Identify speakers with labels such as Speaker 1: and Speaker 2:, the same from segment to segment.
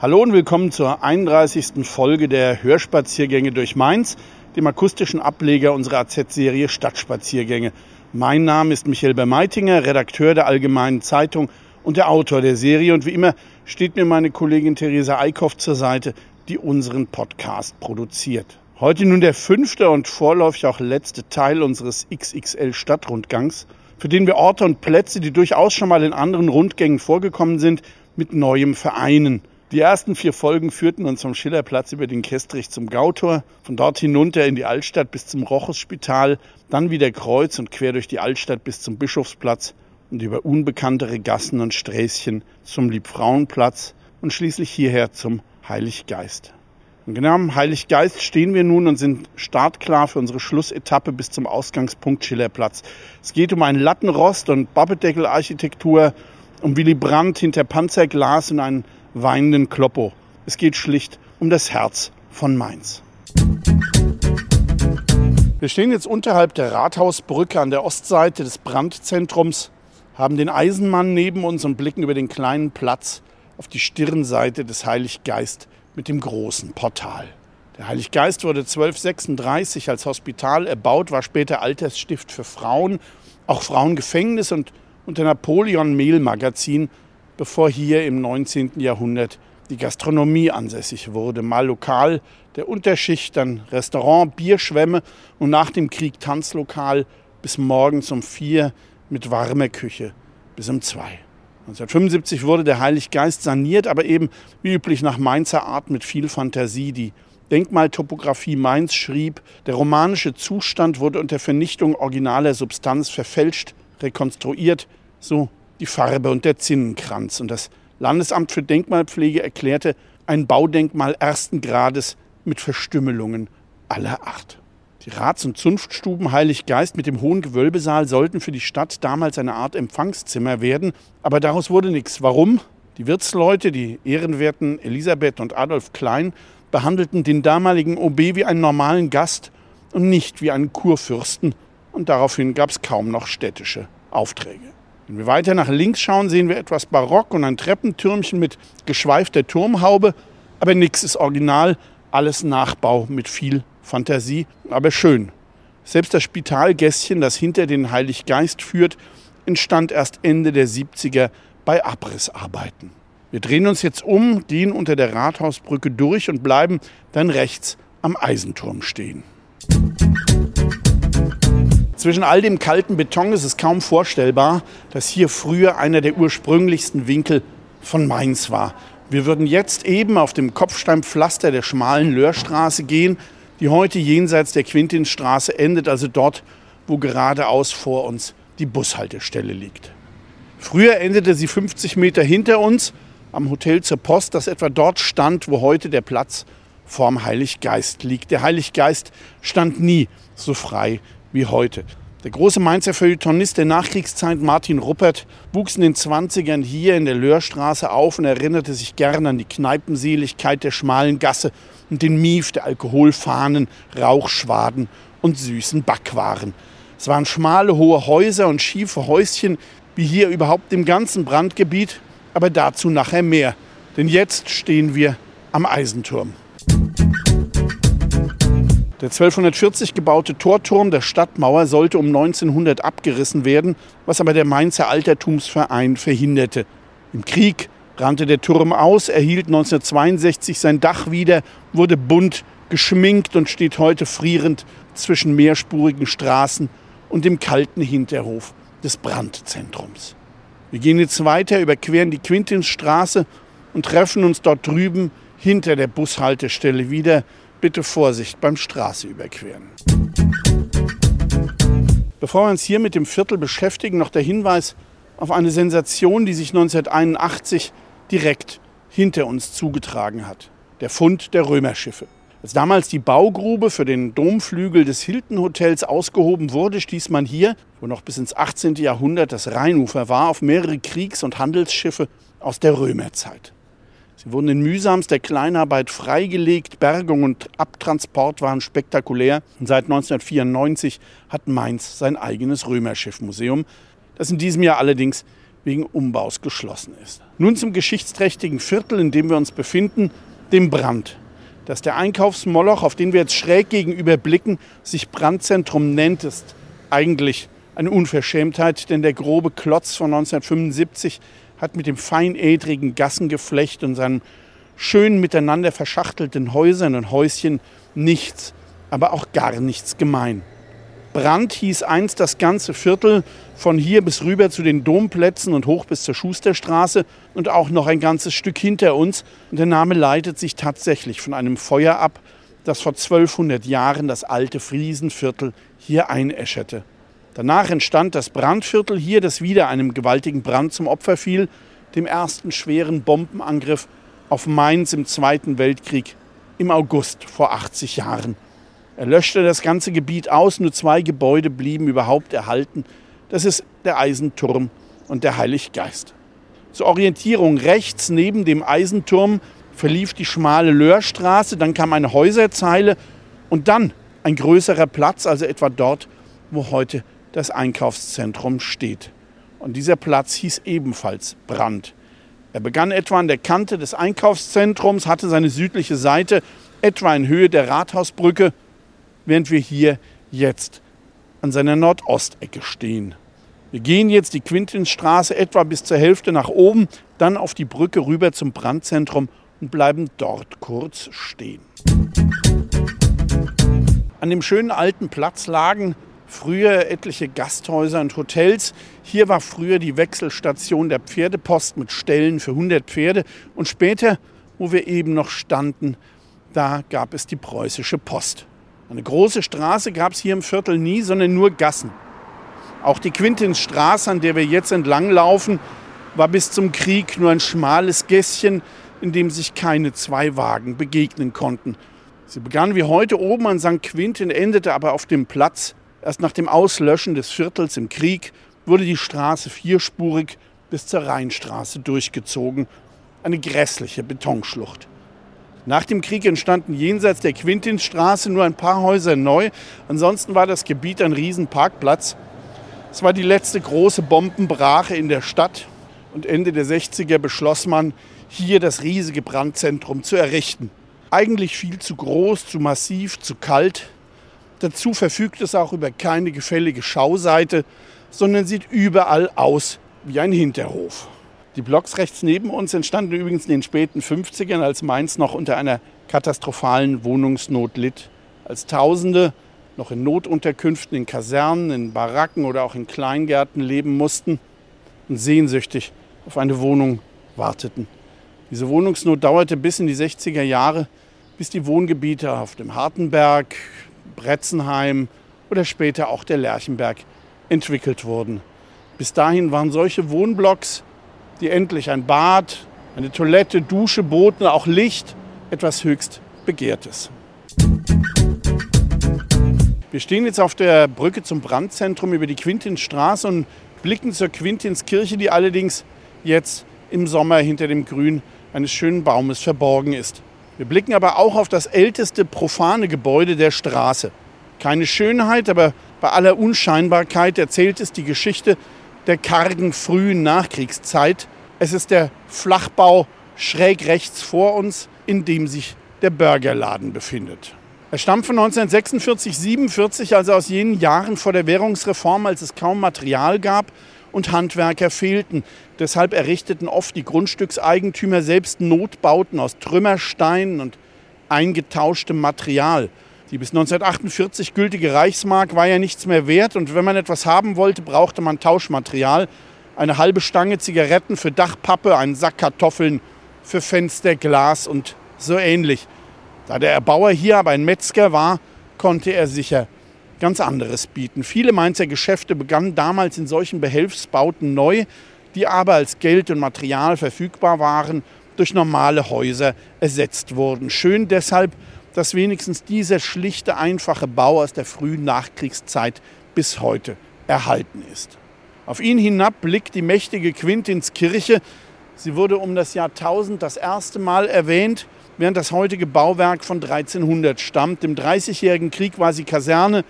Speaker 1: Hallo und willkommen zur 31. Folge der Hörspaziergänge durch Mainz, dem akustischen Ableger unserer AZ-Serie Stadtspaziergänge. Mein Name ist Michael Bermeitinger, Redakteur der Allgemeinen Zeitung und der Autor der Serie. Und wie immer steht mir meine Kollegin Theresa Eickhoff zur Seite, die unseren Podcast produziert. Heute nun der fünfte und vorläufig auch letzte Teil unseres XXL Stadtrundgangs, für den wir Orte und Plätze, die durchaus schon mal in anderen Rundgängen vorgekommen sind, mit neuem vereinen. Die ersten vier Folgen führten uns vom Schillerplatz über den Kestrich zum Gautor, von dort hinunter in die Altstadt bis zum Rochusspital, dann wieder kreuz und quer durch die Altstadt bis zum Bischofsplatz und über unbekanntere Gassen und Sträßchen zum Liebfrauenplatz und schließlich hierher zum Heiliggeist. Und genau am Heiliggeist stehen wir nun und sind startklar für unsere Schlussetappe bis zum Ausgangspunkt Schillerplatz. Es geht um einen Lattenrost und Babbedeckelarchitektur, um Willy Brandt hinter Panzerglas und einen weinenden Kloppo. Es geht schlicht um das Herz von Mainz. Wir stehen jetzt unterhalb der Rathausbrücke an der Ostseite des Brandzentrums, haben den Eisenmann neben uns und blicken über den kleinen Platz auf die Stirnseite des Heiliggeist mit dem großen Portal. Der Heiliggeist wurde 1236 als Hospital erbaut, war später Altersstift für Frauen, auch Frauengefängnis und unter Napoleon Mehlmagazin bevor hier im 19. Jahrhundert die Gastronomie ansässig wurde. Mal lokal der Unterschicht, dann Restaurant, Bierschwämme und nach dem Krieg Tanzlokal bis morgens um vier mit warmer Küche bis um zwei. 1975 wurde der Heiliggeist saniert, aber eben wie üblich nach Mainzer Art mit viel Fantasie. Die Denkmaltopographie Mainz schrieb, der romanische Zustand wurde unter Vernichtung originaler Substanz verfälscht, rekonstruiert, so die Farbe und der Zinnenkranz. Und das Landesamt für Denkmalpflege erklärte ein Baudenkmal ersten Grades mit Verstümmelungen aller Art. Die Rats- und Zunftstuben Heilig Geist mit dem hohen Gewölbesaal sollten für die Stadt damals eine Art Empfangszimmer werden, aber daraus wurde nichts. Warum? Die Wirtsleute, die ehrenwerten Elisabeth und Adolf Klein, behandelten den damaligen OB wie einen normalen Gast und nicht wie einen Kurfürsten, und daraufhin gab es kaum noch städtische Aufträge. Wenn wir weiter nach links schauen, sehen wir etwas Barock und ein Treppentürmchen mit geschweifter Turmhaube. Aber nichts ist original, alles Nachbau mit viel Fantasie, aber schön. Selbst das Spitalgässchen, das hinter den Heiliggeist führt, entstand erst Ende der 70er bei Abrissarbeiten. Wir drehen uns jetzt um, gehen unter der Rathausbrücke durch und bleiben dann rechts am Eisenturm stehen. Zwischen all dem kalten Beton ist es kaum vorstellbar, dass hier früher einer der ursprünglichsten Winkel von Mainz war. Wir würden jetzt eben auf dem Kopfsteinpflaster der schmalen Löhrstraße gehen, die heute jenseits der Quintinstraße endet, also dort, wo geradeaus vor uns die Bushaltestelle liegt. Früher endete sie 50 Meter hinter uns am Hotel zur Post, das etwa dort stand, wo heute der Platz vorm Heiliggeist liegt. Der Heiliggeist stand nie so frei wie heute. Der große Mainzer Feuilletonist der Nachkriegszeit Martin Ruppert wuchs in den 20ern hier in der Löhrstraße auf und erinnerte sich gern an die Kneipenseligkeit der schmalen Gasse und den Mief der Alkoholfahnen, Rauchschwaden und süßen Backwaren. Es waren schmale, hohe Häuser und schiefe Häuschen, wie hier überhaupt im ganzen Brandgebiet, aber dazu nachher mehr. Denn jetzt stehen wir am Eisenturm. Der 1240 gebaute Torturm der Stadtmauer sollte um 1900 abgerissen werden, was aber der Mainzer Altertumsverein verhinderte. Im Krieg rannte der Turm aus, erhielt 1962 sein Dach wieder, wurde bunt geschminkt und steht heute frierend zwischen mehrspurigen Straßen und dem kalten Hinterhof des Brandzentrums. Wir gehen jetzt weiter, überqueren die Quintinsstraße und treffen uns dort drüben hinter der Bushaltestelle wieder bitte Vorsicht beim Straße überqueren. Bevor wir uns hier mit dem Viertel beschäftigen, noch der Hinweis auf eine Sensation, die sich 1981 direkt hinter uns zugetragen hat. Der Fund der Römerschiffe. Als damals die Baugrube für den Domflügel des Hilton Hotels ausgehoben wurde, stieß man hier, wo noch bis ins 18. Jahrhundert das Rheinufer war, auf mehrere Kriegs- und Handelsschiffe aus der Römerzeit. Sie wurden in mühsamster Kleinarbeit freigelegt, Bergung und Abtransport waren spektakulär und seit 1994 hat Mainz sein eigenes Römerschiffmuseum, das in diesem Jahr allerdings wegen Umbaus geschlossen ist. Nun zum geschichtsträchtigen Viertel, in dem wir uns befinden, dem Brand. Dass der Einkaufsmoloch, auf den wir jetzt schräg gegenüber blicken, sich Brandzentrum nennt, ist eigentlich eine Unverschämtheit, denn der grobe Klotz von 1975 hat mit dem feinädrigen Gassengeflecht und seinen schön miteinander verschachtelten Häusern und Häuschen nichts, aber auch gar nichts gemein. Brand hieß einst das ganze Viertel von hier bis rüber zu den Domplätzen und hoch bis zur Schusterstraße und auch noch ein ganzes Stück hinter uns. Und der Name leitet sich tatsächlich von einem Feuer ab, das vor 1200 Jahren das alte Friesenviertel hier einäscherte. Danach entstand das Brandviertel hier, das wieder einem gewaltigen Brand zum Opfer fiel, dem ersten schweren Bombenangriff auf Mainz im Zweiten Weltkrieg im August vor 80 Jahren. Er löschte das ganze Gebiet aus, nur zwei Gebäude blieben überhaupt erhalten. Das ist der Eisenturm und der Heiliggeist. Zur Orientierung rechts neben dem Eisenturm verlief die schmale Löhrstraße, dann kam eine Häuserzeile und dann ein größerer Platz, also etwa dort, wo heute das Einkaufszentrum steht. Und dieser Platz hieß ebenfalls Brand. Er begann etwa an der Kante des Einkaufszentrums, hatte seine südliche Seite etwa in Höhe der Rathausbrücke während wir hier jetzt an seiner Nordostecke stehen. Wir gehen jetzt die Quintinsstraße etwa bis zur Hälfte nach oben, dann auf die Brücke rüber zum Brandzentrum und bleiben dort kurz stehen. An dem schönen alten Platz lagen früher etliche Gasthäuser und Hotels. Hier war früher die Wechselstation der Pferdepost mit Ställen für 100 Pferde und später, wo wir eben noch standen, da gab es die preußische Post. Eine große Straße gab es hier im Viertel nie, sondern nur Gassen. Auch die Quintinsstraße, an der wir jetzt entlang laufen, war bis zum Krieg nur ein schmales Gässchen, in dem sich keine zwei Wagen begegnen konnten. Sie begann wie heute oben an St. Quintin, endete aber auf dem Platz. Erst nach dem Auslöschen des Viertels im Krieg wurde die Straße vierspurig bis zur Rheinstraße durchgezogen. Eine grässliche Betonschlucht. Nach dem Krieg entstanden jenseits der Quintinsstraße nur ein paar Häuser neu. Ansonsten war das Gebiet ein Riesenparkplatz. Es war die letzte große Bombenbrache in der Stadt und Ende der 60er beschloss man, hier das riesige Brandzentrum zu errichten. Eigentlich viel zu groß, zu massiv, zu kalt. Dazu verfügt es auch über keine gefällige Schauseite, sondern sieht überall aus wie ein Hinterhof. Die Blocks rechts neben uns entstanden übrigens in den späten 50ern, als Mainz noch unter einer katastrophalen Wohnungsnot litt. Als Tausende noch in Notunterkünften, in Kasernen, in Baracken oder auch in Kleingärten leben mussten und sehnsüchtig auf eine Wohnung warteten. Diese Wohnungsnot dauerte bis in die 60er Jahre, bis die Wohngebiete auf dem Hartenberg, Bretzenheim oder später auch der Lerchenberg entwickelt wurden. Bis dahin waren solche Wohnblocks die endlich ein Bad, eine Toilette, Dusche boten, auch Licht, etwas höchst Begehrtes. Wir stehen jetzt auf der Brücke zum Brandzentrum über die Quintinsstraße und blicken zur Quintinskirche, die allerdings jetzt im Sommer hinter dem Grün eines schönen Baumes verborgen ist. Wir blicken aber auch auf das älteste profane Gebäude der Straße. Keine Schönheit, aber bei aller Unscheinbarkeit erzählt es die Geschichte der kargen frühen Nachkriegszeit. Es ist der Flachbau schräg rechts vor uns, in dem sich der Burgerladen befindet. Er stammt von 1946, 47, also aus jenen Jahren vor der Währungsreform, als es kaum Material gab und Handwerker fehlten. Deshalb errichteten oft die Grundstückseigentümer selbst Notbauten aus Trümmersteinen und eingetauschtem Material. Die bis 1948 gültige Reichsmark war ja nichts mehr wert und wenn man etwas haben wollte, brauchte man Tauschmaterial. Eine halbe Stange Zigaretten für Dachpappe, einen Sack Kartoffeln für Fenster, Glas und so ähnlich. Da der Erbauer hier aber ein Metzger war, konnte er sicher ganz anderes bieten. Viele Mainzer Geschäfte begannen damals in solchen Behelfsbauten neu, die aber als Geld und Material verfügbar waren, durch normale Häuser ersetzt wurden. Schön deshalb, dass wenigstens dieser schlichte, einfache Bau aus der frühen Nachkriegszeit bis heute erhalten ist. Auf ihn hinab blickt die mächtige Quintinskirche. Sie wurde um das Jahrtausend das erste Mal erwähnt, während das heutige Bauwerk von 1300 stammt. Im Dreißigjährigen Krieg war sie Kaserne,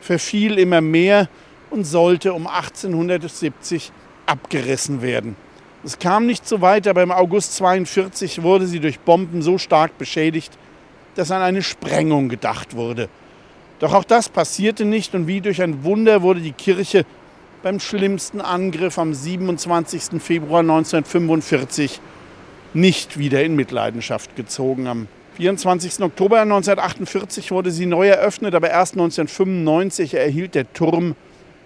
Speaker 1: verfiel immer mehr und sollte um 1870 abgerissen werden. Es kam nicht so weit, aber im August 42 wurde sie durch Bomben so stark beschädigt, dass an eine Sprengung gedacht wurde. Doch auch das passierte nicht und wie durch ein Wunder wurde die Kirche beim schlimmsten Angriff am 27. Februar 1945 nicht wieder in Mitleidenschaft gezogen. Am 24. Oktober 1948 wurde sie neu eröffnet, aber erst 1995 erhielt der Turm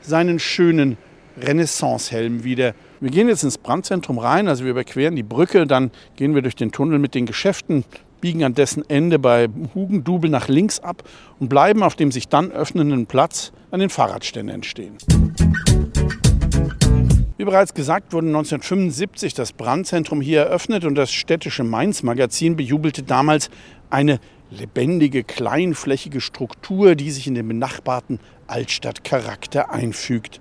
Speaker 1: seinen schönen Renaissancehelm wieder. Wir gehen jetzt ins Brandzentrum rein, also wir überqueren die Brücke, dann gehen wir durch den Tunnel mit den Geschäften, biegen an dessen Ende bei Hugendubel nach links ab und bleiben auf dem sich dann öffnenden Platz an den Fahrradständen stehen. Wie bereits gesagt, wurde 1975 das Brandzentrum hier eröffnet und das städtische Mainz-Magazin bejubelte damals eine lebendige, kleinflächige Struktur, die sich in den benachbarten Altstadtcharakter einfügt.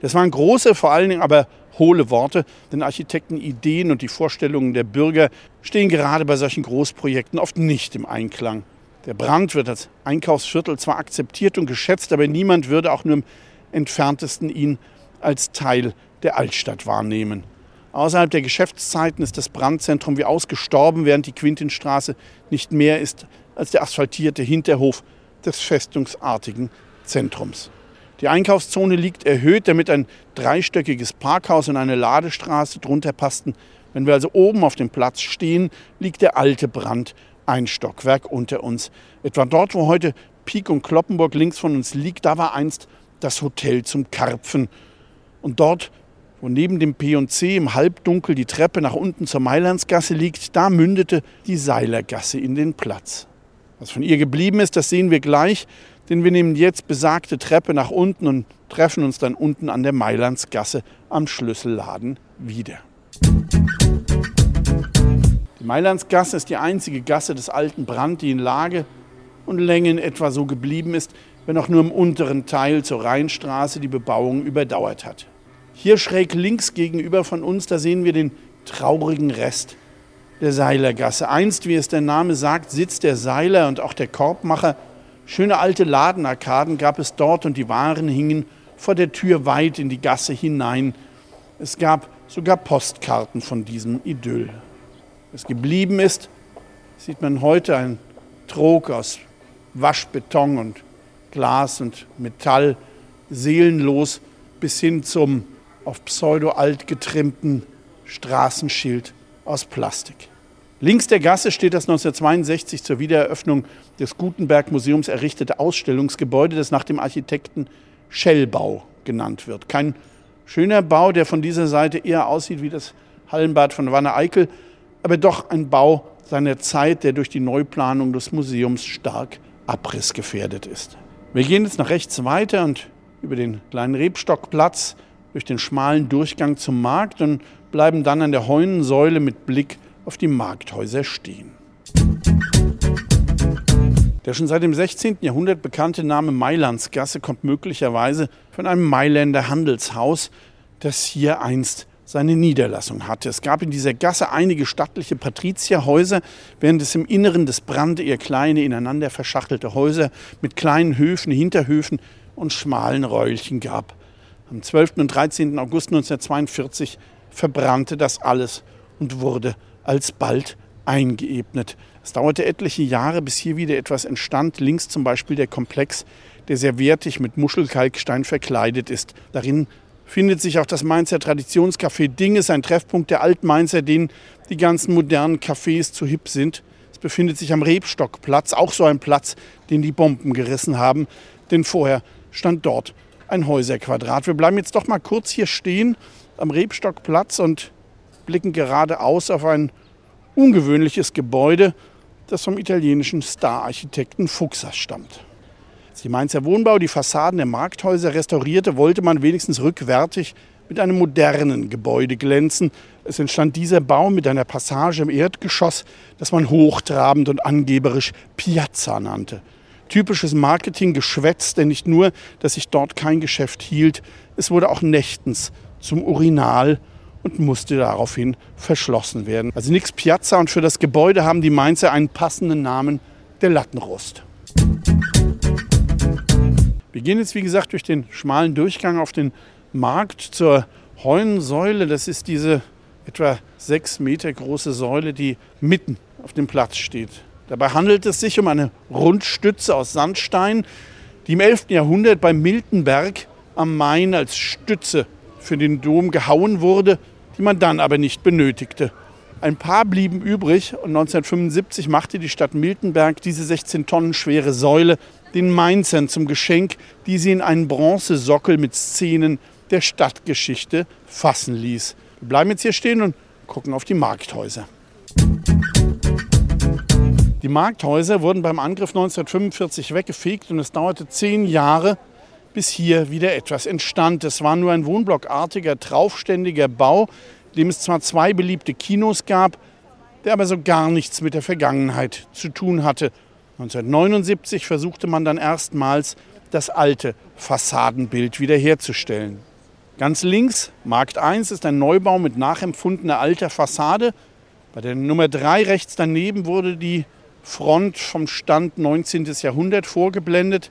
Speaker 1: Das waren große, vor allen Dingen aber hohle Worte, denn Architektenideen und die Vorstellungen der Bürger stehen gerade bei solchen Großprojekten oft nicht im Einklang. Der Brand wird als Einkaufsviertel zwar akzeptiert und geschätzt, aber niemand würde auch nur im entferntesten ihn als Teil der Altstadt wahrnehmen. Außerhalb der Geschäftszeiten ist das Brandzentrum wie ausgestorben, während die Quintinstraße nicht mehr ist als der asphaltierte Hinterhof des festungsartigen Zentrums. Die Einkaufszone liegt erhöht, damit ein dreistöckiges Parkhaus und eine Ladestraße drunter passten. Wenn wir also oben auf dem Platz stehen, liegt der alte Brand ein Stockwerk unter uns. Etwa dort, wo heute Pik und Kloppenburg links von uns liegt, da war einst das Hotel zum Karpfen. Und dort, wo neben dem P&C im Halbdunkel die Treppe nach unten zur Mailandsgasse liegt, da mündete die Seilergasse in den Platz. Was von ihr geblieben ist, das sehen wir gleich denn wir nehmen jetzt besagte Treppe nach unten und treffen uns dann unten an der Mailandsgasse am Schlüsselladen wieder. Die Mailandsgasse ist die einzige Gasse des alten Brand, die in Lage und Länge in etwa so geblieben ist, wenn auch nur im unteren Teil zur Rheinstraße die Bebauung überdauert hat. Hier schräg links gegenüber von uns, da sehen wir den traurigen Rest der Seilergasse. Einst, wie es der Name sagt, sitzt der Seiler und auch der Korbmacher Schöne alte Ladenarkaden gab es dort und die Waren hingen vor der Tür weit in die Gasse hinein. Es gab sogar Postkarten von diesem Idyll. Was geblieben ist, sieht man heute ein Trog aus Waschbeton und Glas und Metall, seelenlos bis hin zum auf pseudo-alt getrimmten Straßenschild aus Plastik. Links der Gasse steht das 1962 zur Wiedereröffnung des Gutenberg Museums errichtete Ausstellungsgebäude, das nach dem Architekten Schellbau genannt wird. Kein schöner Bau, der von dieser Seite eher aussieht wie das Hallenbad von Wanne Eickel, aber doch ein Bau seiner Zeit, der durch die Neuplanung des Museums stark abrissgefährdet ist. Wir gehen jetzt nach rechts weiter und über den kleinen Rebstockplatz durch den schmalen Durchgang zum Markt und bleiben dann an der Heunensäule mit Blick auf die Markthäuser stehen. Der schon seit dem 16. Jahrhundert bekannte Name Mailandsgasse kommt möglicherweise von einem Mailänder Handelshaus, das hier einst seine Niederlassung hatte. Es gab in dieser Gasse einige stattliche Patrizierhäuser, während es im Inneren des Brand eher kleine, ineinander verschachtelte Häuser mit kleinen Höfen, Hinterhöfen und schmalen Räulchen gab. Am 12. und 13. August 1942 verbrannte das alles und wurde alsbald eingeebnet. Es dauerte etliche Jahre, bis hier wieder etwas entstand. Links zum Beispiel der Komplex, der sehr wertig mit Muschelkalkstein verkleidet ist. Darin findet sich auch das Mainzer Traditionscafé Dinges, ein Treffpunkt der Altmainzer, denen die ganzen modernen Cafés zu hip sind. Es befindet sich am Rebstockplatz, auch so ein Platz, den die Bomben gerissen haben, denn vorher stand dort ein Häuserquadrat. Wir bleiben jetzt doch mal kurz hier stehen am Rebstockplatz und blicken geradeaus auf ein ungewöhnliches Gebäude, das vom italienischen Star-Architekten Fuchsas stammt. Als die Mainzer Wohnbau die Fassaden der Markthäuser restaurierte, wollte man wenigstens rückwärtig mit einem modernen Gebäude glänzen. Es entstand dieser Bau mit einer Passage im Erdgeschoss, das man hochtrabend und angeberisch Piazza nannte. Typisches Marketinggeschwätz, denn nicht nur, dass sich dort kein Geschäft hielt, es wurde auch nächtens zum Urinal und musste daraufhin verschlossen werden. Also nichts Piazza und für das Gebäude haben die Mainzer einen passenden Namen, der Lattenrost. Wir gehen jetzt, wie gesagt, durch den schmalen Durchgang auf den Markt zur Heunensäule. Das ist diese etwa sechs Meter große Säule, die mitten auf dem Platz steht. Dabei handelt es sich um eine Rundstütze aus Sandstein, die im 11. Jahrhundert bei Miltenberg am Main als Stütze für den Dom gehauen wurde, die man dann aber nicht benötigte. Ein paar blieben übrig und 1975 machte die Stadt Miltenberg diese 16 Tonnen schwere Säule den Mainzern zum Geschenk, die sie in einen Bronzesockel mit Szenen der Stadtgeschichte fassen ließ. Wir bleiben jetzt hier stehen und gucken auf die Markthäuser. Die Markthäuser wurden beim Angriff 1945 weggefegt und es dauerte zehn Jahre, bis hier wieder etwas entstand. Es war nur ein wohnblockartiger, traufständiger Bau, dem es zwar zwei beliebte Kinos gab, der aber so gar nichts mit der Vergangenheit zu tun hatte. 1979 versuchte man dann erstmals, das alte Fassadenbild wiederherzustellen. Ganz links, Markt 1, ist ein Neubau mit nachempfundener alter Fassade. Bei der Nummer 3 rechts daneben wurde die Front vom Stand 19. Jahrhundert vorgeblendet,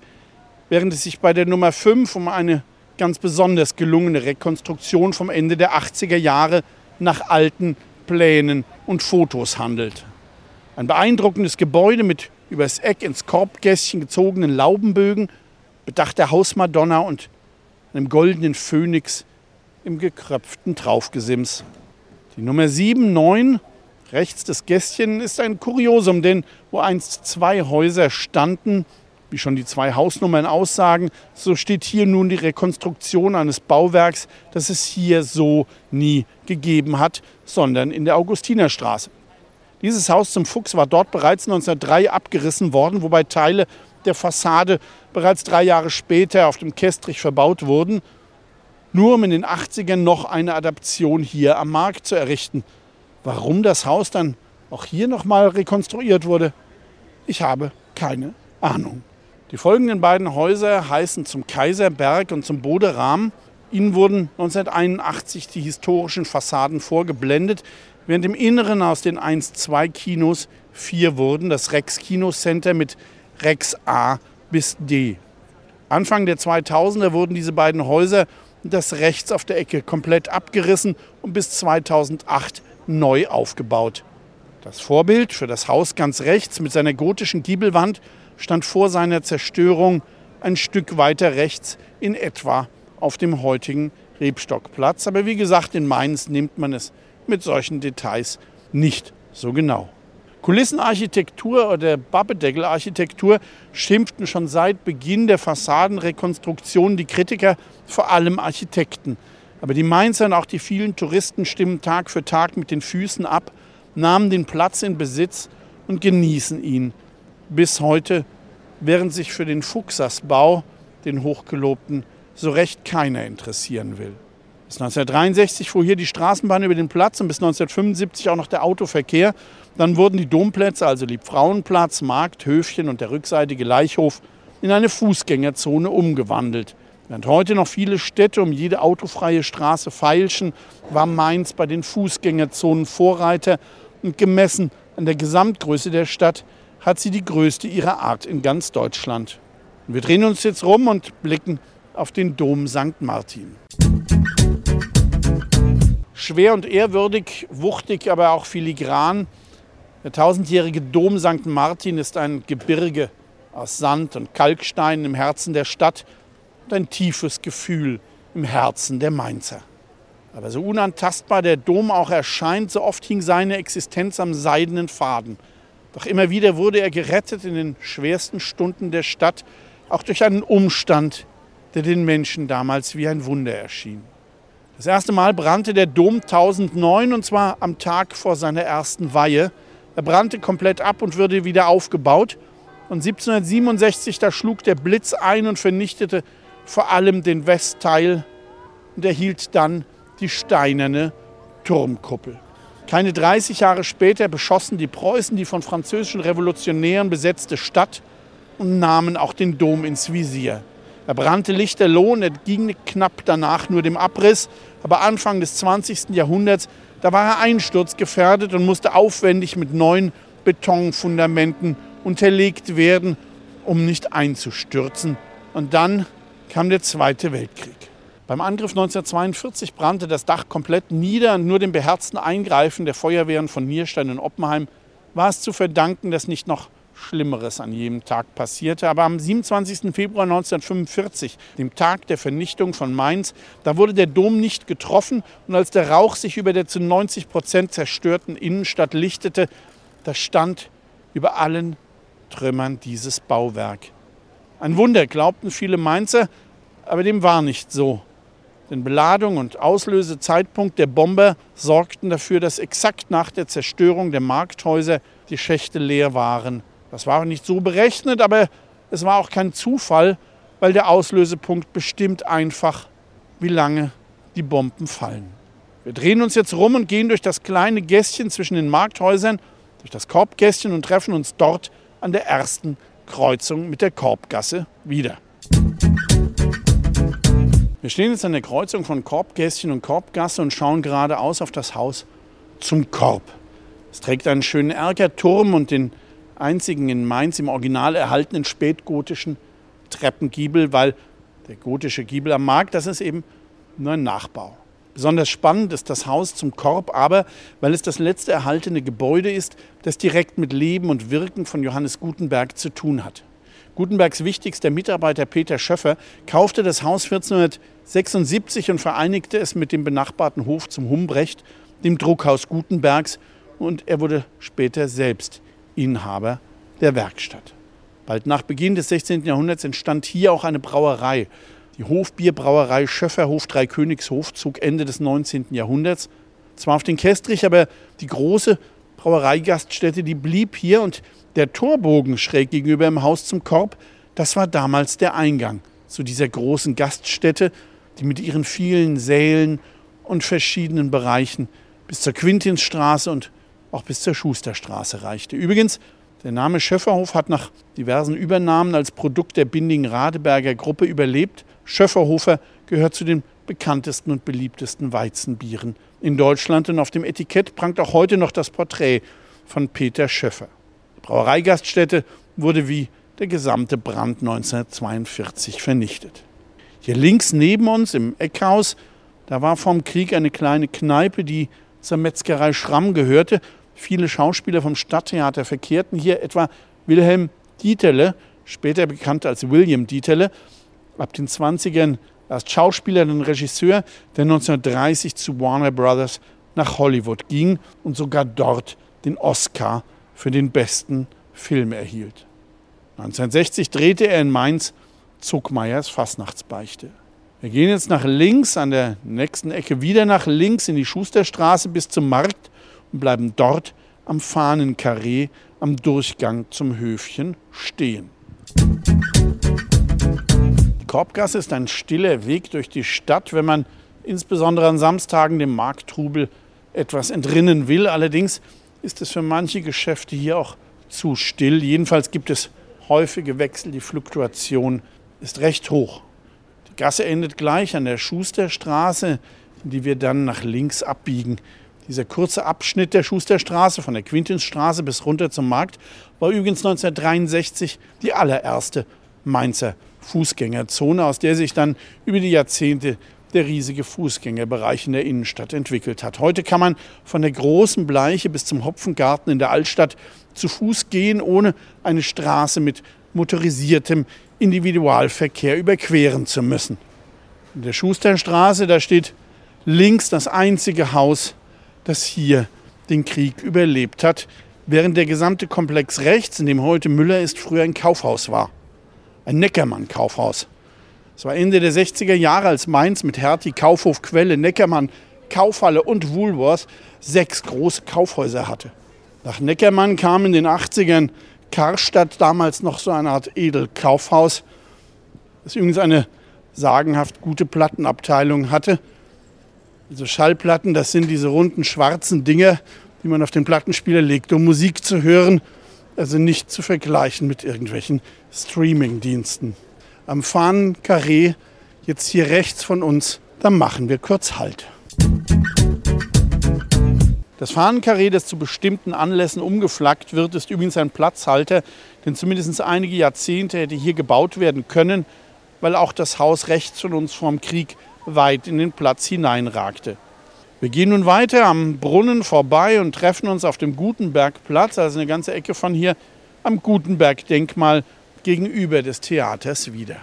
Speaker 1: während es sich bei der Nummer 5 um eine ganz besonders gelungene Rekonstruktion vom Ende der 80er Jahre nach alten Plänen und Fotos handelt. Ein beeindruckendes Gebäude mit übers Eck ins Korbgässchen gezogenen Laubenbögen, bedachter Hausmadonna und einem goldenen Phönix im gekröpften Traufgesims. Die Nummer 7, 9, rechts des Gästchen, ist ein Kuriosum, denn wo einst zwei Häuser standen, wie schon die zwei Hausnummern aussagen, so steht hier nun die Rekonstruktion eines Bauwerks, das es hier so nie gegeben hat, sondern in der Augustinerstraße. Dieses Haus zum Fuchs war dort bereits 1903 abgerissen worden, wobei Teile der Fassade bereits drei Jahre später auf dem Kestrich verbaut wurden, nur um in den 80ern noch eine Adaption hier am Markt zu errichten. Warum das Haus dann auch hier nochmal rekonstruiert wurde, ich habe keine Ahnung. Die folgenden beiden Häuser heißen zum Kaiserberg und zum Boderahm. Ihnen wurden 1981 die historischen Fassaden vorgeblendet, während im Inneren aus den 1-2 Kinos vier wurden. Das Rex Kino Center mit Rex A bis D. Anfang der 2000er wurden diese beiden Häuser das rechts auf der Ecke komplett abgerissen und bis 2008 neu aufgebaut. Das Vorbild für das Haus ganz rechts mit seiner gotischen Giebelwand stand vor seiner Zerstörung ein Stück weiter rechts in etwa auf dem heutigen Rebstockplatz. Aber wie gesagt, in Mainz nimmt man es mit solchen Details nicht so genau. Kulissenarchitektur oder Babbedeckelarchitektur schimpften schon seit Beginn der Fassadenrekonstruktion die Kritiker, vor allem Architekten. Aber die Mainzer und auch die vielen Touristen stimmen Tag für Tag mit den Füßen ab, nahmen den Platz in Besitz und genießen ihn bis heute, während sich für den Fuchsersbau, den hochgelobten, so recht keiner interessieren will. Bis 1963 fuhr hier die Straßenbahn über den Platz und bis 1975 auch noch der Autoverkehr. Dann wurden die Domplätze, also Liebfrauenplatz, Markt, Höfchen und der rückseitige Leichhof, in eine Fußgängerzone umgewandelt. Während heute noch viele Städte um jede autofreie Straße feilschen, war Mainz bei den Fußgängerzonen Vorreiter und gemessen an der Gesamtgröße der Stadt hat sie die größte ihrer Art in ganz Deutschland. Und wir drehen uns jetzt rum und blicken auf den Dom St. Martin. Schwer und ehrwürdig, wuchtig, aber auch filigran. Der tausendjährige Dom St. Martin ist ein Gebirge aus Sand und Kalkstein im Herzen der Stadt und ein tiefes Gefühl im Herzen der Mainzer. Aber so unantastbar der Dom auch erscheint, so oft hing seine Existenz am seidenen Faden. Doch immer wieder wurde er gerettet in den schwersten Stunden der Stadt, auch durch einen Umstand, der den Menschen damals wie ein Wunder erschien. Das erste Mal brannte der Dom 1009 und zwar am Tag vor seiner ersten Weihe. Er brannte komplett ab und wurde wieder aufgebaut. Und 1767, da schlug der Blitz ein und vernichtete vor allem den Westteil und erhielt dann die steinerne Turmkuppel. Keine 30 Jahre später beschossen die Preußen die von französischen Revolutionären besetzte Stadt und nahmen auch den Dom ins Visier. Er brannte lichterloh und ging knapp danach nur dem Abriss. Aber Anfang des 20. Jahrhunderts, da war er einsturzgefährdet und musste aufwendig mit neuen Betonfundamenten unterlegt werden, um nicht einzustürzen. Und dann kam der Zweite Weltkrieg. Beim Angriff 1942 brannte das Dach komplett nieder und nur dem beherzten Eingreifen der Feuerwehren von Nierstein und Oppenheim war es zu verdanken, dass nicht noch Schlimmeres an jedem Tag passierte. Aber am 27. Februar 1945, dem Tag der Vernichtung von Mainz, da wurde der Dom nicht getroffen und als der Rauch sich über der zu 90 Prozent zerstörten Innenstadt lichtete, da stand über allen Trümmern dieses Bauwerk. Ein Wunder, glaubten viele Mainzer, aber dem war nicht so. Denn Beladung und Auslösezeitpunkt der Bomber sorgten dafür, dass exakt nach der Zerstörung der Markthäuser die Schächte leer waren. Das war nicht so berechnet, aber es war auch kein Zufall, weil der Auslösepunkt bestimmt einfach, wie lange die Bomben fallen. Wir drehen uns jetzt rum und gehen durch das kleine Gästchen zwischen den Markthäusern, durch das Korbgästchen und treffen uns dort an der ersten Kreuzung mit der Korbgasse wieder. Wir stehen jetzt an der Kreuzung von Korbgästchen und Korbgasse und schauen geradeaus auf das Haus zum Korb. Es trägt einen schönen Erkerturm und den einzigen in Mainz im Original erhaltenen spätgotischen Treppengiebel, weil der gotische Giebel am Markt, das ist eben nur ein Nachbau. Besonders spannend ist das Haus zum Korb, aber weil es das letzte erhaltene Gebäude ist, das direkt mit Leben und Wirken von Johannes Gutenberg zu tun hat. Gutenbergs wichtigster Mitarbeiter Peter Schöffer kaufte das Haus 1400 76 und vereinigte es mit dem benachbarten Hof zum Humbrecht, dem Druckhaus Gutenbergs, und er wurde später selbst Inhaber der Werkstatt. Bald nach Beginn des 16. Jahrhunderts entstand hier auch eine Brauerei. Die Hofbierbrauerei Schöfferhof Dreikönigshof zog Ende des 19. Jahrhunderts. Zwar auf den Kestrich, aber die große Brauereigaststätte, die blieb hier und der Torbogen schräg gegenüber im Haus zum Korb, das war damals der Eingang zu dieser großen Gaststätte, die mit ihren vielen Sälen und verschiedenen Bereichen bis zur Quintinsstraße und auch bis zur Schusterstraße reichte. Übrigens, der Name Schöfferhof hat nach diversen Übernahmen als Produkt der Binding-Radeberger Gruppe überlebt. Schöfferhofer gehört zu den bekanntesten und beliebtesten Weizenbieren in Deutschland und auf dem Etikett prangt auch heute noch das Porträt von Peter Schöffer. Die Brauereigaststätte wurde wie der gesamte Brand 1942 vernichtet. Hier links neben uns im Eckhaus, da war vom Krieg eine kleine Kneipe, die zur Metzgerei Schramm gehörte. Viele Schauspieler vom Stadttheater verkehrten hier, etwa Wilhelm Dieterle, später bekannt als William Dieterle, ab den 20ern erst Schauspieler, dann Regisseur, der 1930 zu Warner Brothers nach Hollywood ging und sogar dort den Oscar für den besten Film erhielt. 1960 drehte er in Mainz Zuckmeyers Fastnachtsbeichte. Wir gehen jetzt nach links, an der nächsten Ecke wieder nach links in die Schusterstraße bis zum Markt und bleiben dort am Fahnenkarree am Durchgang zum Höfchen stehen. Die Korbgasse ist ein stiller Weg durch die Stadt, wenn man insbesondere an Samstagen dem Markttrubel etwas entrinnen will. Allerdings ist es für manche Geschäfte hier auch zu still. Jedenfalls gibt es häufige Wechsel, die Fluktuation ist recht hoch. Die Gasse endet gleich an der Schusterstraße, in die wir dann nach links abbiegen. Dieser kurze Abschnitt der Schusterstraße von der Quintinsstraße bis runter zum Markt war übrigens 1963 die allererste Mainzer Fußgängerzone, aus der sich dann über die Jahrzehnte der riesige Fußgängerbereich in der Innenstadt entwickelt hat. Heute kann man von der großen Bleiche bis zum Hopfengarten in der Altstadt zu Fuß gehen, ohne eine Straße mit motorisiertem Individualverkehr überqueren zu müssen. In der Schusterstraße, da steht links das einzige Haus, das hier den Krieg überlebt hat, während der gesamte Komplex rechts, in dem heute Müller ist, früher ein Kaufhaus war. Ein Neckermann-Kaufhaus. Es war Ende der 60er Jahre, als Mainz mit Hertie, Kaufhof, Quelle, Neckermann, Kaufhalle und Woolworth sechs große Kaufhäuser hatte. Nach Neckermann kam in den 80ern Karstadt, damals noch so eine Art Edelkaufhaus. Das übrigens eine sagenhaft gute Plattenabteilung hatte. Also Schallplatten, das sind diese runden schwarzen Dinge, die man auf den Plattenspieler legt, um Musik zu hören. Also nicht zu vergleichen mit irgendwelchen Streaming-Diensten. Am Fahnenkarree, jetzt hier rechts von uns, da machen wir kurz Halt. Das Fahnenkarree, das zu bestimmten Anlässen umgeflaggt wird, ist übrigens ein Platzhalter, denn zumindest einige Jahrzehnte hätte hier gebaut werden können, weil auch das Haus rechts von uns vom Krieg weit in den Platz hineinragte. Wir gehen nun weiter am Brunnen vorbei und treffen uns auf dem Gutenbergplatz, also eine ganze Ecke von hier, am Gutenberg-Denkmal gegenüber des Theaters wieder.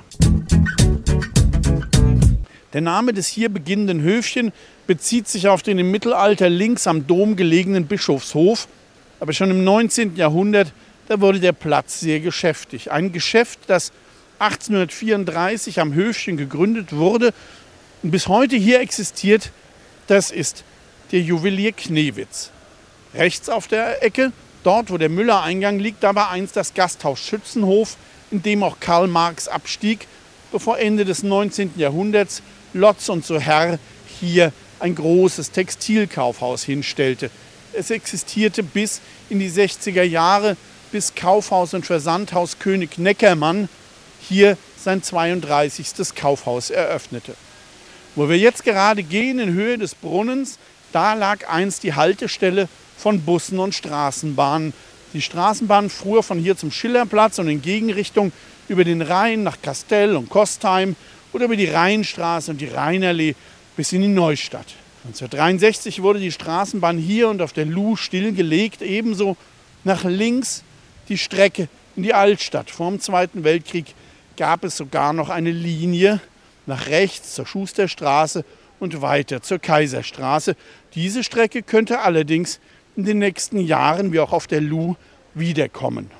Speaker 1: Der Name des hier beginnenden Höfchen bezieht sich auf den im Mittelalter links am Dom gelegenen Bischofshof. Aber schon im 19. Jahrhundert, da wurde der Platz sehr geschäftig. Ein Geschäft, das 1834 am Höfchen gegründet wurde und bis heute hier existiert, das ist der Juwelier Knewitz. Rechts auf der Ecke, dort wo der Müllereingang liegt, da war einst das Gasthaus Schützenhof, in dem auch Karl Marx abstieg, bevor Ende des 19. Jahrhunderts Lotz und so Herr hier ein großes Textilkaufhaus hinstellte. Es existierte bis in die 60er Jahre, bis Kaufhaus und Versandhaus König Neckermann hier sein 32. Kaufhaus eröffnete. Wo wir jetzt gerade gehen, in Höhe des Brunnens, da lag einst die Haltestelle von Bussen und Straßenbahnen. Die Straßenbahn fuhr von hier zum Schillerplatz und in Gegenrichtung über den Rhein nach Kastell und Kostheim oder über die Rheinstraße und die Rheinallee bis in die Neustadt. 1963 wurde die Straßenbahn hier und auf der Luh stillgelegt, ebenso nach links die Strecke in die Altstadt. Vor dem Zweiten Weltkrieg gab es sogar noch eine Linie nach rechts zur Schusterstraße und weiter zur Kaiserstraße. Diese Strecke könnte allerdings in den nächsten Jahren wie auch auf der Luh wiederkommen.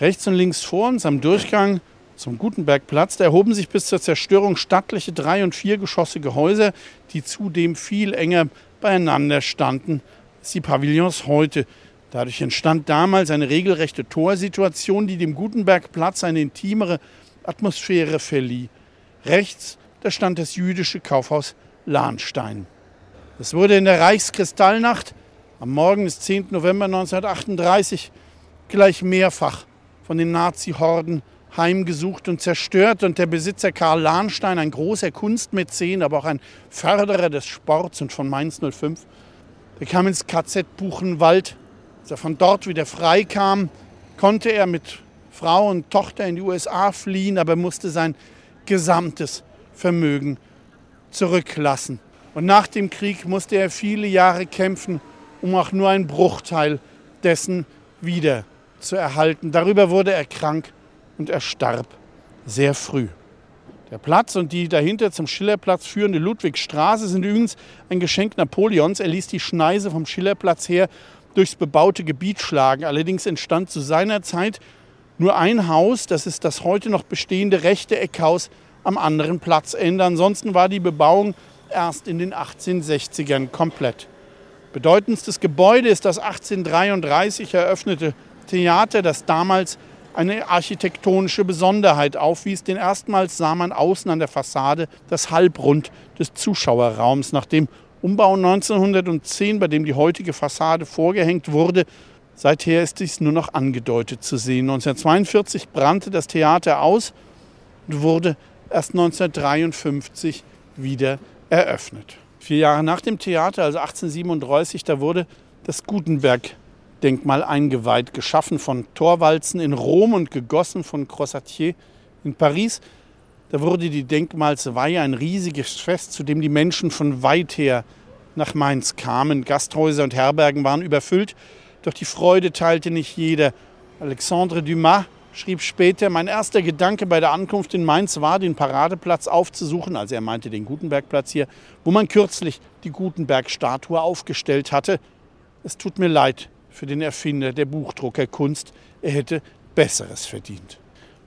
Speaker 1: Rechts und links vor uns am Durchgang zum Gutenbergplatz, erhoben sich bis zur Zerstörung stattliche drei- und viergeschossige Häuser, die zudem viel enger beieinander standen als die Pavillons heute. Dadurch entstand damals eine regelrechte Torsituation, die dem Gutenbergplatz eine intimere Atmosphäre verlieh. Rechts, da stand das jüdische Kaufhaus Lahnstein. Es wurde in der Reichskristallnacht am Morgen des 10. November 1938 gleich mehrfach von den Nazi-Horden heimgesucht und zerstört. Und der Besitzer Karl Lahnstein, ein großer Kunstmäzen, aber auch ein Förderer des Sports und von Mainz 05, der kam ins KZ Buchenwald. Als er von dort wieder frei kam, konnte er mit Frau und Tochter in die USA fliehen, aber musste sein gesamtes Vermögen zurücklassen. Und nach dem Krieg musste er viele Jahre kämpfen, um auch nur einen Bruchteil dessen wieder zu erhalten. Darüber wurde er krank und er starb sehr früh. Der Platz und die dahinter zum Schillerplatz führende Ludwigstraße sind übrigens ein Geschenk Napoleons. Er ließ die Schneise vom Schillerplatz her durchs bebaute Gebiet schlagen. Allerdings entstand zu seiner Zeit nur ein Haus, das ist das heute noch bestehende rechte Eckhaus am anderen Platzende. Ansonsten war die Bebauung erst in den 1860ern komplett. Bedeutendstes Gebäude ist das 1833 eröffnete Theater, das damals eine architektonische Besonderheit aufwies. Denn erstmals sah man außen an der Fassade das Halbrund des Zuschauerraums. Nach dem Umbau 1910, bei dem die heutige Fassade vorgehängt wurde, Seither ist dies nur noch angedeutet zu sehen. 1942 brannte das Theater aus und wurde erst 1953 wieder eröffnet. Vier Jahre nach dem Theater, also 1837, da wurde das Gutenberg-Denkmal eingeweiht, geschaffen von Torwalzen in Rom und gegossen von Crossatier in Paris. Da wurde die Denkmalsweihe ein riesiges Fest, zu dem die Menschen von weit her nach Mainz kamen. Gasthäuser und Herbergen waren überfüllt. Doch die Freude teilte nicht jeder. Alexandre Dumas schrieb später, mein erster Gedanke bei der Ankunft in Mainz war, den Paradeplatz aufzusuchen, also er meinte den Gutenbergplatz hier, wo man kürzlich die Gutenberg-Statue aufgestellt hatte. Es tut mir leid für den Erfinder der Buchdruckerkunst, er hätte Besseres verdient.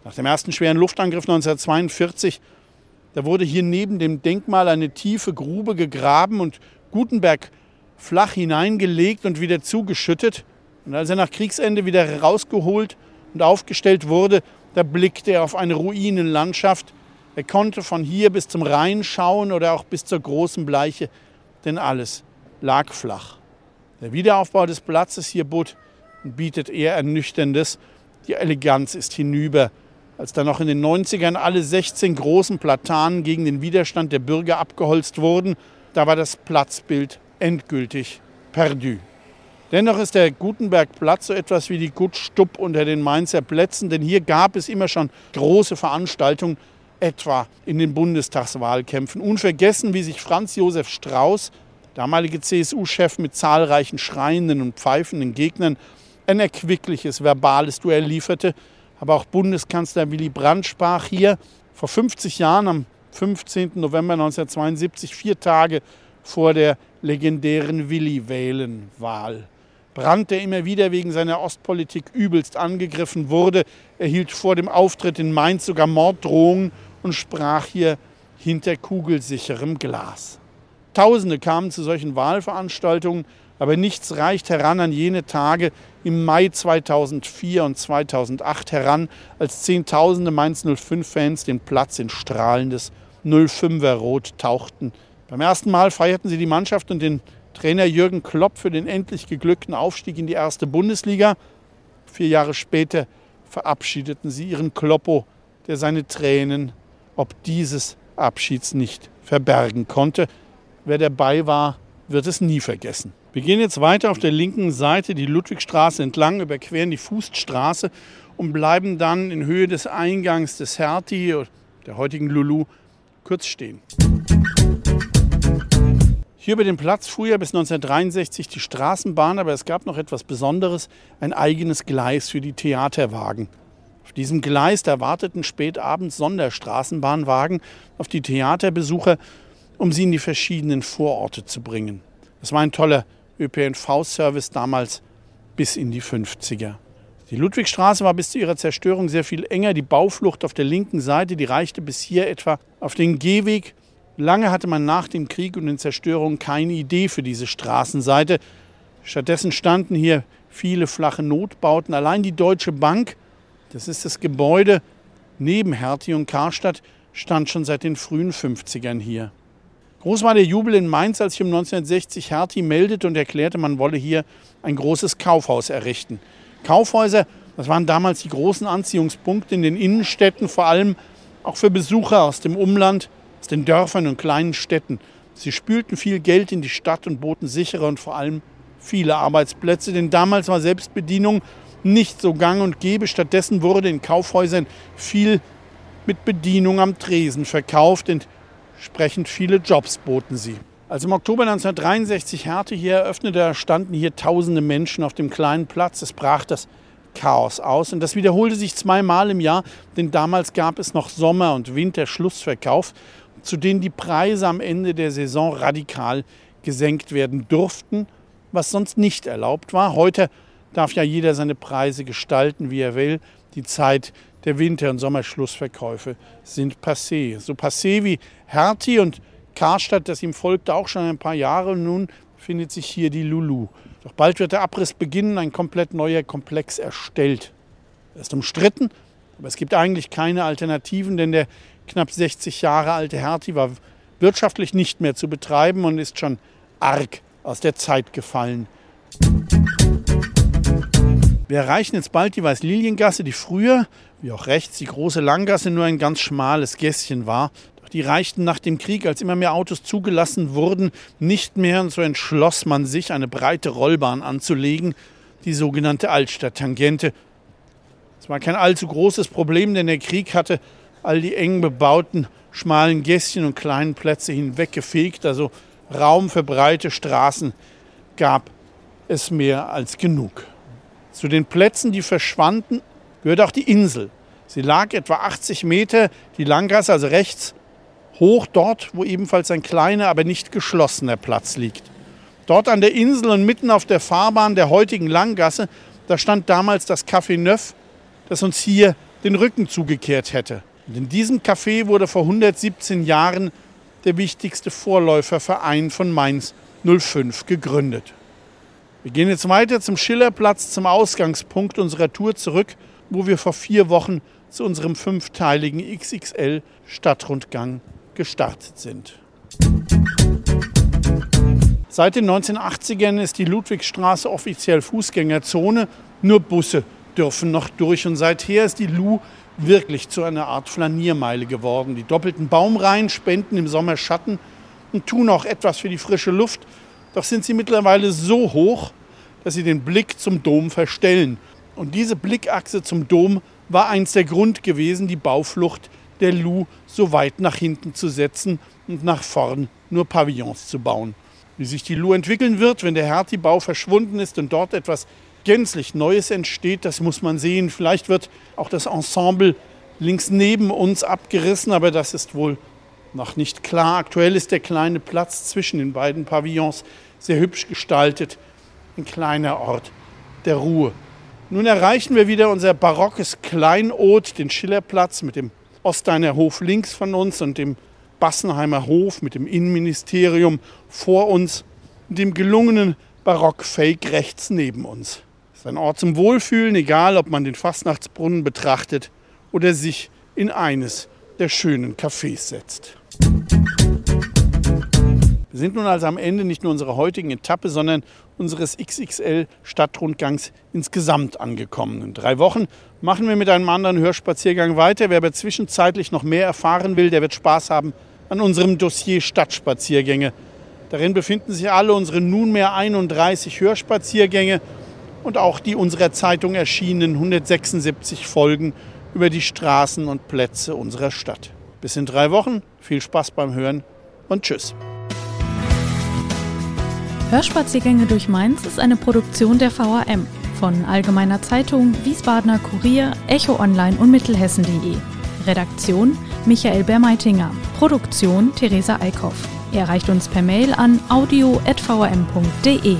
Speaker 1: Nach dem ersten schweren Luftangriff 1942, da wurde hier neben dem Denkmal eine tiefe Grube gegraben und Gutenberg flach hineingelegt und wieder zugeschüttet. Und als er nach Kriegsende wieder rausgeholt und aufgestellt wurde, da blickte er auf eine Ruinenlandschaft, Er konnte von hier bis zum Rhein schauen oder auch bis zur großen Bleiche, denn alles lag flach. Der Wiederaufbau des Platzes hier bot und bietet eher Ernüchterndes. Die Eleganz ist hinüber. Als dann noch in den 90ern alle 16 großen Platanen gegen den Widerstand der Bürger abgeholzt wurden, da war das Platzbild endgültig perdu. Dennoch ist der Gutenbergplatz so etwas wie die Gutstupp unter den Mainzer Plätzen, denn hier gab es immer schon große Veranstaltungen, etwa in den Bundestagswahlkämpfen. Unvergessen, wie sich Franz Josef Strauß, damalige CSU-Chef mit zahlreichen schreienden und pfeifenden Gegnern, ein erquickliches verbales Duell lieferte. Aber auch Bundeskanzler Willy Brandt sprach hier vor 50 Jahren am 15. November 1972, vier Tage vor der legendären Willi-Wählen-Wahl. Brandt, der immer wieder wegen seiner Ostpolitik übelst angegriffen wurde, erhielt vor dem Auftritt in Mainz sogar Morddrohungen und sprach hier hinter kugelsicherem Glas. Tausende kamen zu solchen Wahlveranstaltungen, aber nichts reicht heran an jene Tage im Mai 2004 und 2008 heran, als Zehntausende Mainz 05-Fans den Platz in strahlendes 05er Rot tauchten. Beim ersten Mal feierten sie die Mannschaft und den Trainer Jürgen Klopp für den endlich geglückten Aufstieg in die erste Bundesliga. Vier Jahre später verabschiedeten sie ihren Kloppo, der seine Tränen ob dieses Abschieds nicht verbergen konnte. Wer dabei war, wird es nie vergessen. Wir gehen jetzt weiter auf der linken Seite die Ludwigstraße entlang, überqueren die Fußstraße und bleiben dann in Höhe des Eingangs des Hertie, der heutigen Lulu, kurz stehen. Hier über den Platz fuhr ja bis 1963 die Straßenbahn, aber es gab noch etwas Besonderes, ein eigenes Gleis für die Theaterwagen. Auf diesem Gleis da warteten spät abends Sonderstraßenbahnwagen auf die Theaterbesucher, um sie in die verschiedenen Vororte zu bringen. Das war ein toller ÖPNV-Service damals bis in die 50er. Die Ludwigstraße war bis zu ihrer Zerstörung sehr viel enger. Die Bauflucht auf der linken Seite, die reichte bis hier etwa auf den Gehweg Lange hatte man nach dem Krieg und den Zerstörungen keine Idee für diese Straßenseite. Stattdessen standen hier viele flache Notbauten. Allein die Deutsche Bank, das ist das Gebäude neben Hertie und Karstadt, stand schon seit den frühen 50ern hier. Groß war der Jubel in Mainz, als sich um 1960 Hertie meldete und erklärte, man wolle hier ein großes Kaufhaus errichten. Kaufhäuser, das waren damals die großen Anziehungspunkte in den Innenstädten, vor allem auch für Besucher aus dem Umland aus den Dörfern und kleinen Städten. Sie spülten viel Geld in die Stadt und boten sichere und vor allem viele Arbeitsplätze, denn damals war Selbstbedienung nicht so gang und gäbe. Stattdessen wurde in Kaufhäusern viel mit Bedienung am Tresen verkauft. Entsprechend viele Jobs boten sie. Als im Oktober 1963 Härte hier eröffnete, standen hier tausende Menschen auf dem kleinen Platz. Es brach das Chaos aus. Und das wiederholte sich zweimal im Jahr, denn damals gab es noch Sommer- und Winterschlussverkauf zu denen die Preise am Ende der Saison radikal gesenkt werden durften, was sonst nicht erlaubt war. Heute darf ja jeder seine Preise gestalten, wie er will. Die Zeit der Winter- und Sommerschlussverkäufe sind passé. So passé wie Hertie und Karstadt, das ihm folgte auch schon ein paar Jahre. Nun findet sich hier die Lulu. Doch bald wird der Abriss beginnen, ein komplett neuer Komplex erstellt. Er ist umstritten, aber es gibt eigentlich keine Alternativen, denn der knapp 60 Jahre alte Hertie war wirtschaftlich nicht mehr zu betreiben und ist schon arg aus der Zeit gefallen. Wir erreichen jetzt bald die Weißliliengasse, die früher, wie auch rechts, die große Langgasse nur ein ganz schmales Gässchen war. Doch die reichten nach dem Krieg, als immer mehr Autos zugelassen wurden, nicht mehr und so entschloss man sich, eine breite Rollbahn anzulegen, die sogenannte Altstadttangente. Es war kein allzu großes Problem, denn der Krieg hatte all die eng bebauten schmalen Gässchen und kleinen Plätze hinweggefegt. Also Raum für breite Straßen gab es mehr als genug. Zu den Plätzen, die verschwanden, gehört auch die Insel. Sie lag etwa 80 Meter, die Langgasse, also rechts, hoch dort, wo ebenfalls ein kleiner, aber nicht geschlossener Platz liegt. Dort an der Insel und mitten auf der Fahrbahn der heutigen Langgasse, da stand damals das Café Neuf, das uns hier den Rücken zugekehrt hätte. Und in diesem Café wurde vor 117 Jahren der wichtigste Vorläuferverein von Mainz 05 gegründet. Wir gehen jetzt weiter zum Schillerplatz, zum Ausgangspunkt unserer Tour zurück, wo wir vor vier Wochen zu unserem fünfteiligen XXL Stadtrundgang gestartet sind. Seit den 1980ern ist die Ludwigstraße offiziell Fußgängerzone. Nur Busse dürfen noch durch. Und seither ist die Lu wirklich zu einer Art Flaniermeile geworden. Die doppelten Baumreihen spenden im Sommer Schatten und tun auch etwas für die frische Luft. Doch sind sie mittlerweile so hoch, dass sie den Blick zum Dom verstellen. Und diese Blickachse zum Dom war eins der Grund gewesen, die Bauflucht der Lu so weit nach hinten zu setzen und nach vorn nur Pavillons zu bauen. Wie sich die Lu entwickeln wird, wenn der Hertie-Bau verschwunden ist und dort etwas gänzlich Neues entsteht, das muss man sehen. Vielleicht wird auch das Ensemble links neben uns abgerissen, aber das ist wohl noch nicht klar. Aktuell ist der kleine Platz zwischen den beiden Pavillons sehr hübsch gestaltet, ein kleiner Ort der Ruhe. Nun erreichen wir wieder unser barockes Kleinod, den Schillerplatz mit dem Osteiner Hof links von uns und dem Bassenheimer Hof mit dem Innenministerium vor uns und dem gelungenen Barock-Fake rechts neben uns. Ist ein Ort zum Wohlfühlen, egal ob man den Fastnachtsbrunnen betrachtet oder sich in eines der schönen Cafés setzt. Wir sind nun also am Ende nicht nur unserer heutigen Etappe, sondern unseres XXL-Stadtrundgangs insgesamt angekommen. In drei Wochen machen wir mit einem anderen Hörspaziergang weiter. Wer aber zwischenzeitlich noch mehr erfahren will, der wird Spaß haben an unserem Dossier Stadtspaziergänge. Darin befinden sich alle unsere nunmehr 31 Hörspaziergänge und auch die unserer Zeitung erschienenen 176 Folgen über die Straßen und Plätze unserer Stadt. Bis in drei Wochen. Viel Spaß beim Hören und Tschüss.
Speaker 2: Hörspaziergänge durch Mainz ist eine Produktion der VAM von Allgemeiner Zeitung, Wiesbadener Kurier, Echo Online und Mittelhessen.de. Redaktion Michael Bermeitinger. Produktion Theresa Eickhoff. Er erreicht uns per Mail an audio.vam.de.